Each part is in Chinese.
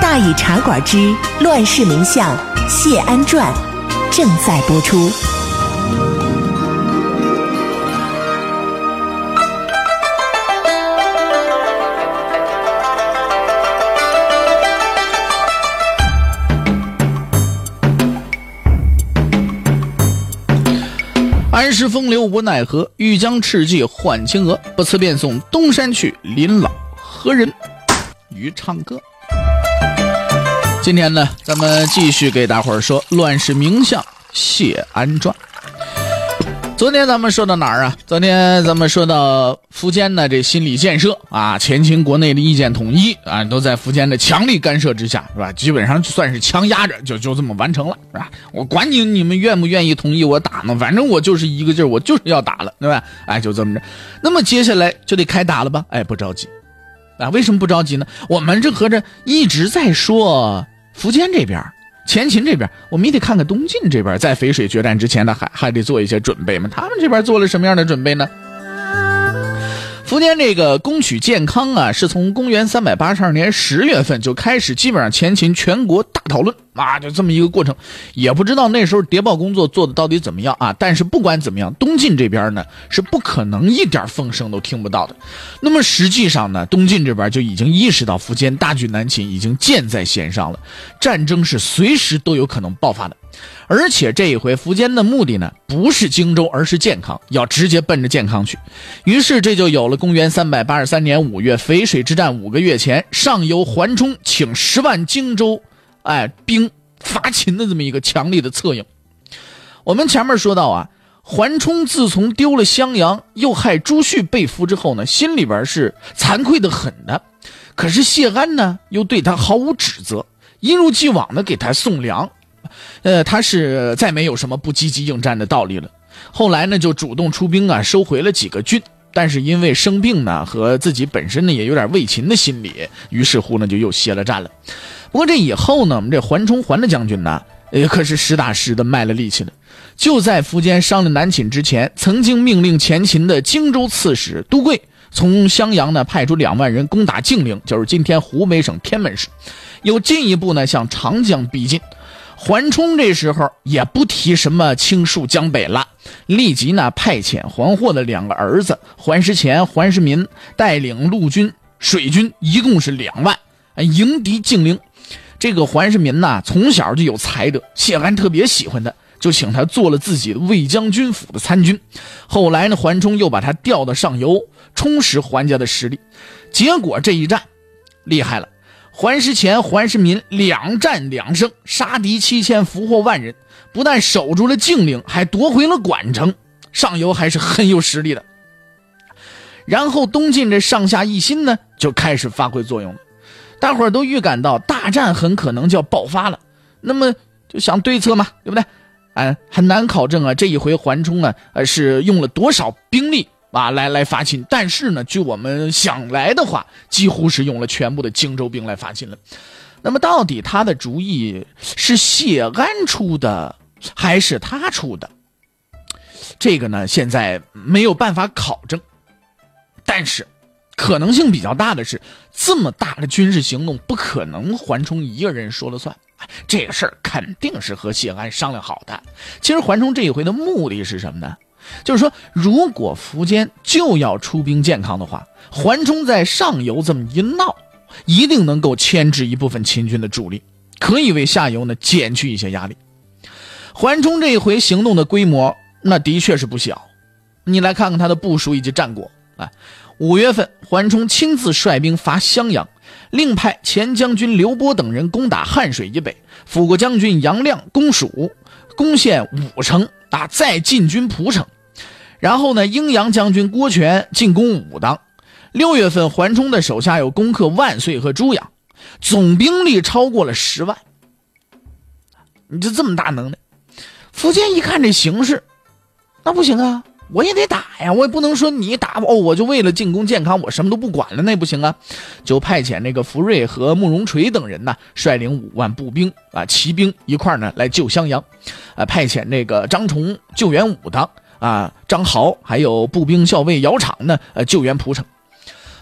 大禹茶馆之乱世名相谢安传正在播出。安时风流无奈何，欲将赤骥换青鹅。不辞便送东山去，临老何人与唱歌？今天呢，咱们继续给大伙儿说《乱世名相谢安传》。昨天咱们说到哪儿啊？昨天咱们说到苻坚呢，这心理建设啊，前秦国内的意见统一啊，都在苻坚的强力干涉之下，是吧？基本上算是强压着，就就这么完成了，是吧？我管你你们愿不愿意同意我打呢，反正我就是一个劲儿，我就是要打了，对吧？哎，就这么着。那么接下来就得开打了吧？哎，不着急，啊，为什么不着急呢？我们这合着一直在说苻坚这边。前秦这边，我们也得看看东晋这边，在淝水决战之前呢，还还得做一些准备嘛。他们这边做了什么样的准备呢？苻坚这个攻取建康啊，是从公元三百八十二年十月份就开始，基本上前秦全国大讨论啊，就这么一个过程。也不知道那时候谍报工作做的到底怎么样啊。但是不管怎么样，东晋这边呢是不可能一点风声都听不到的。那么实际上呢，东晋这边就已经意识到苻坚大举南侵，已经箭在弦上了，战争是随时都有可能爆发的。而且这一回苻坚的目的呢，不是荆州，而是建康，要直接奔着建康去。于是这就有了公元三百八十三年五月淝水之战五个月前，上游桓冲请十万荆州，哎兵伐秦的这么一个强力的策应。我们前面说到啊，桓冲自从丢了襄阳，又害朱旭被俘之后呢，心里边是惭愧的很的。可是谢安呢，又对他毫无指责，一如既往的给他送粮。呃，他是再没有什么不积极应战的道理了。后来呢，就主动出兵啊，收回了几个郡。但是因为生病呢，和自己本身呢也有点畏秦的心理，于是乎呢就又歇了战了。不过这以后呢，我们这桓冲桓的将军呢，呃，可是实打实的卖了力气了。就在苻坚伤了南侵之前，曾经命令前秦的荆州刺史都贵从襄阳呢派出两万人攻打晋陵，就是今天湖北省天门市，又进一步呢向长江逼近。桓冲这时候也不提什么倾戍江北了，立即呢派遣桓获的两个儿子桓石虔、桓石民带领陆军、水军，一共是两万，迎敌晋陵。这个桓石民呐，从小就有才德，谢安特别喜欢他，就请他做了自己的卫将军府的参军。后来呢，桓冲又把他调到上游，充实桓家的实力。结果这一战厉害了。桓石虔、桓石民两战两胜，杀敌七千，俘获万人，不但守住了晋陵，还夺回了管城。上游还是很有实力的。然后东晋这上下一心呢，就开始发挥作用了。大伙儿都预感到大战很可能就要爆发了，那么就想对策嘛，对不对？哎，很难考证啊，这一回桓冲啊，呃，是用了多少兵力？啊，来来伐秦，但是呢，据我们想来的话，几乎是用了全部的荆州兵来伐秦了。那么，到底他的主意是谢安出的，还是他出的？这个呢，现在没有办法考证。但是，可能性比较大的是，这么大的军事行动不可能桓冲一个人说了算，这个事儿肯定是和谢安商量好的。其实，桓冲这一回的目的是什么呢？就是说，如果苻坚就要出兵建康的话，桓冲在上游这么一闹，一定能够牵制一部分秦军的主力，可以为下游呢减去一些压力。桓冲这一回行动的规模，那的确是不小。你来看看他的部署以及战果啊。五月份，桓冲亲自率兵伐襄阳，另派前将军刘波等人攻打汉水以北，辅国将军杨亮攻蜀，攻陷武城啊，再进军蒲城。然后呢，阴阳将军郭权进攻武当。六月份，桓冲的手下有攻克万岁和朱阳，总兵力超过了十万。你就这么大能耐。苻坚一看这形势，那不行啊，我也得打呀，我也不能说你打哦，我就为了进攻健康，我什么都不管了，那不行啊。就派遣那个福瑞和慕容垂等人呢，率领五万步兵啊、骑兵一块呢来救襄阳，啊，派遣那个张崇救援武当啊，张豪还有步兵校尉姚敞呢，呃，救援蒲城。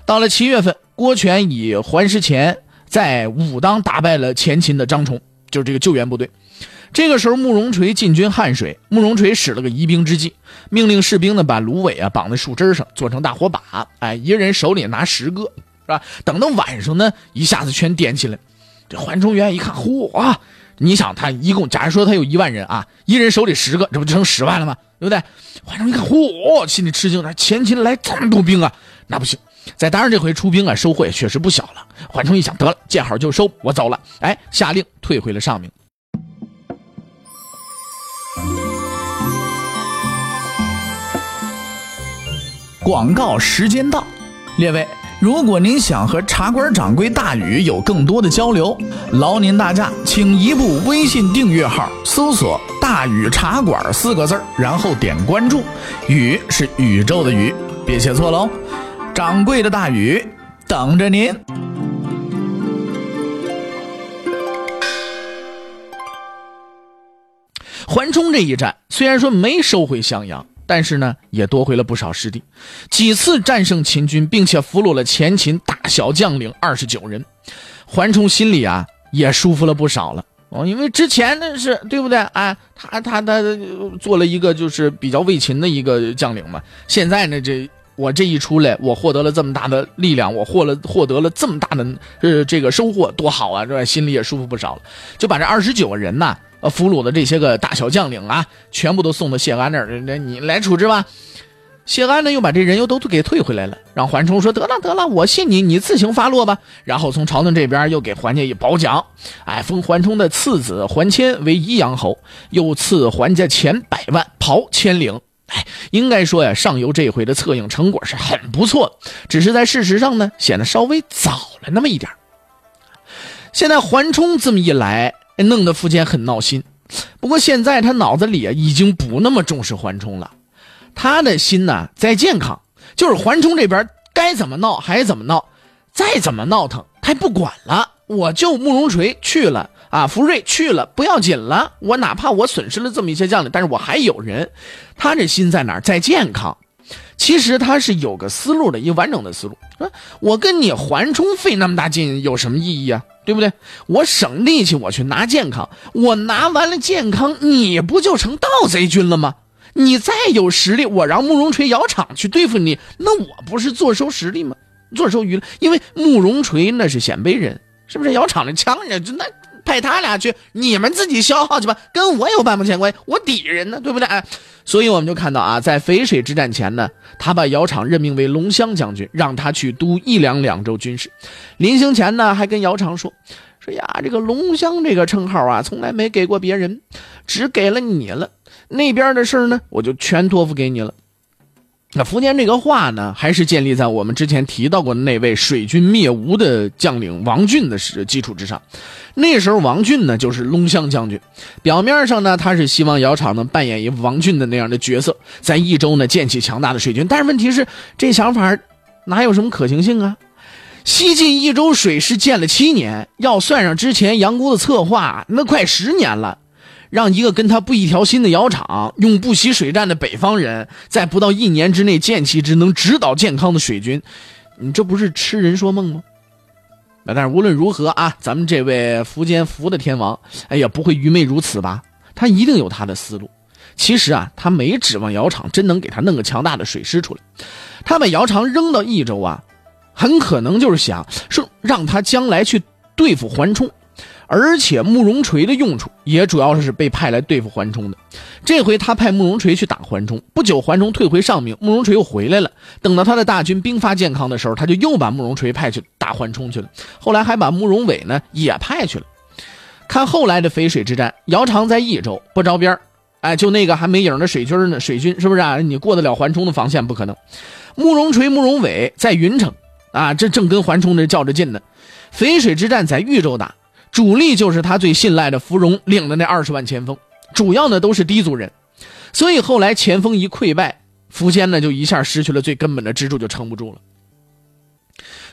到了七月份，郭权以还师前在武当打败了前秦的张崇，就是这个救援部队。这个时候，慕容垂进军汉水，慕容垂使了个疑兵之计，命令士兵呢把芦苇啊绑在树枝上，做成大火把，哎，一个人手里拿十个，是吧？等到晚上呢，一下子全点起来。这桓崇元一看，嚯啊！你想，他一共，假如说他有一万人啊，一人手里十个，这不就成十万了吗？对不对？桓崇一看，嚯，心里吃惊了，前秦来这么多兵啊，那不行。再当然这回出兵啊，收获也确实不小了。桓冲一想，得了，见好就收，我走了。哎，下令退回了上明。广告时间到，列位，如果您想和茶馆掌柜大禹有更多的交流，劳您大驾，请移步微信订阅号，搜索“大禹茶馆”四个字然后点关注。禹是宇宙的宇，别写错喽。掌柜的大禹等着您。桓冲这一战虽然说没收回襄阳，但是呢也夺回了不少失地，几次战胜秦军，并且俘虏了前秦大小将领二十九人。桓冲心里啊也舒服了不少了哦，因为之前那是对不对？啊，他他他做了一个就是比较为秦的一个将领嘛，现在呢这。我这一出来，我获得了这么大的力量，我获了获得了这么大的呃这个收获，多好啊！这吧？心里也舒服不少了。就把这二十九个人呐，呃，俘虏的这些个大小将领啊，全部都送到谢安那儿，那你来处置吧。谢安呢，又把这人又都给退回来了，让桓冲说得了得了，我信你，你自行发落吧。然后从朝廷这边又给桓家一褒奖，哎，封桓冲的次子桓谦为宜阳侯，又赐桓家钱百万，袍千领。哎，应该说呀，上游这回的策应成果是很不错，只是在事实上呢，显得稍微早了那么一点现在桓冲这么一来，弄得苻坚很闹心。不过现在他脑子里啊，已经不那么重视桓冲了，他的心呢在健康，就是桓冲这边该怎么闹还怎么闹，再怎么闹腾他也不管了，我就慕容垂去了。啊，福瑞去了不要紧了，我哪怕我损失了这么一些将领，但是我还有人。他这心在哪儿？在健康。其实他是有个思路的，一个完整的思路。我跟你缓冲费那么大劲有什么意义啊？对不对？我省力气，我去拿健康，我拿完了健康，你不就成盗贼军了吗？你再有实力，我让慕容垂、窑厂去对付你，那我不是坐收实力吗？坐收渔利，因为慕容垂那是鲜卑人，是不是？窑厂的枪呀，就那。派他俩去，你们自己消耗去吧，跟我有半毛钱关系？我敌人呢，对不对？哎，所以我们就看到啊，在淝水之战前呢，他把姚昶任命为龙骧将军，让他去督一两两州军事。临行前呢，还跟姚昶说：“说呀，这个龙骧这个称号啊，从来没给过别人，只给了你了。那边的事呢，我就全托付给你了。”那苻坚这个话呢，还是建立在我们之前提到过的那位水军灭吴的将领王俊的是基础之上。那时候王俊呢，就是龙骧将军。表面上呢，他是希望姚昶能扮演一王俊的那样的角色，在益州呢建起强大的水军。但是问题是，这想法哪有什么可行性啊？西晋益州水师建了七年，要算上之前杨姑的策划，那快十年了。让一个跟他不一条心的窑厂，用不习水战的北方人，在不到一年之内建起一支能指导健康的水军，你这不是痴人说梦吗？但是无论如何啊，咱们这位苻坚福的天王，哎呀，不会愚昧如此吧？他一定有他的思路。其实啊，他没指望窑厂真能给他弄个强大的水师出来。他把窑厂扔到益州啊，很可能就是想说让他将来去对付桓冲。而且慕容垂的用处也主要是被派来对付桓冲的。这回他派慕容垂去打桓冲，不久桓冲退回上明，慕容垂又回来了。等到他的大军兵发健康的时候，他就又把慕容垂派去打桓冲去了。后来还把慕容伟呢也派去了。看后来的淝水之战，姚苌在益州不着边哎，就那个还没影的水军呢，水军是不是啊？你过得了桓冲的防线不可能。慕容垂、慕容伟在云城啊，这正跟桓冲这较着劲呢。淝水之战在豫州打。主力就是他最信赖的芙蓉领的那二十万前锋，主要呢都是氐族人，所以后来前锋一溃败，苻坚呢就一下失去了最根本的支柱，就撑不住了。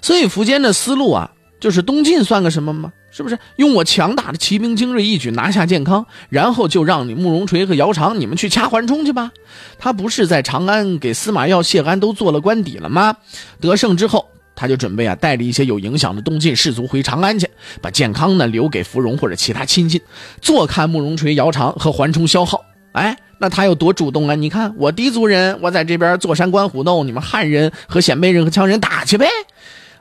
所以苻坚的思路啊，就是东晋算个什么吗？是不是用我强大的骑兵精锐一举拿下建康，然后就让你慕容垂和姚苌你们去掐缓冲去吧？他不是在长安给司马曜、谢安都做了官邸了吗？得胜之后。他就准备啊，带着一些有影响的东晋士族回长安去，把健康呢留给芙蓉或者其他亲信，坐看慕容垂、姚苌和桓冲消耗。哎，那他有多主动啊？你看我氐族人，我在这边坐山观虎斗，你们汉人和鲜卑人和羌人打去呗。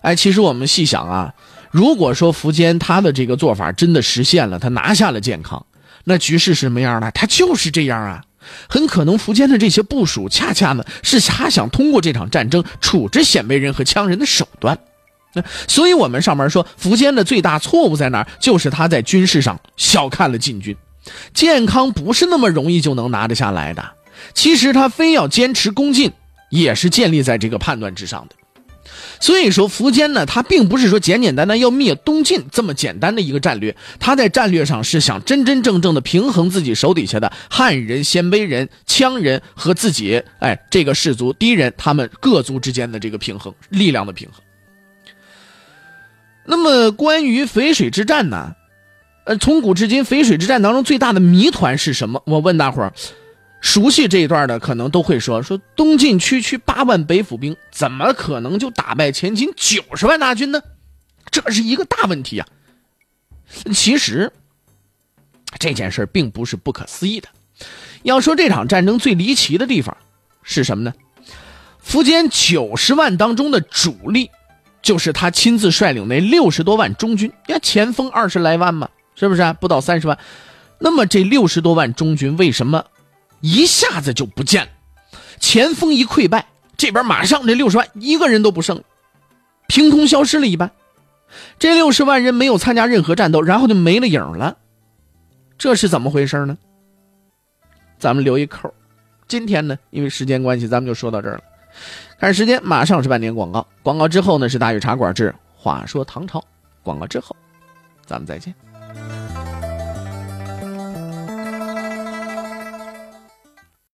哎，其实我们细想啊，如果说苻坚他的这个做法真的实现了，他拿下了健康，那局势什么样的？他就是这样啊。很可能苻坚的这些部署，恰恰呢是他想通过这场战争处置鲜卑人和羌人的手段。那所以，我们上面说苻坚的最大错误在哪儿？就是他在军事上小看了晋军。健康不是那么容易就能拿得下来的。其实他非要坚持攻进，也是建立在这个判断之上的。所以说，苻坚呢，他并不是说简简单单要灭东晋这么简单的一个战略，他在战略上是想真真正正的平衡自己手底下的汉人、鲜卑人、羌人和自己，哎，这个氏族敌人他们各族之间的这个平衡力量的平衡。那么，关于淝水之战呢？呃，从古至今，淝水之战当中最大的谜团是什么？我问大伙儿。熟悉这一段的可能都会说：说东晋区区八万北府兵，怎么可能就打败前秦九十万大军呢？这是一个大问题啊！其实这件事并不是不可思议的。要说这场战争最离奇的地方是什么呢？苻坚九十万当中的主力，就是他亲自率领那六十多万中军，呀，前锋二十来万嘛，是不是？不到三十万。那么这六十多万中军为什么？一下子就不见了，前锋一溃败，这边马上这六十万一个人都不剩，凭空消失了一般。这六十万人没有参加任何战斗，然后就没了影了，这是怎么回事呢？咱们留一扣。今天呢，因为时间关系，咱们就说到这儿了。看时间，马上是半点广告，广告之后呢是大禹茶馆之话说唐朝，广告之后，咱们再见。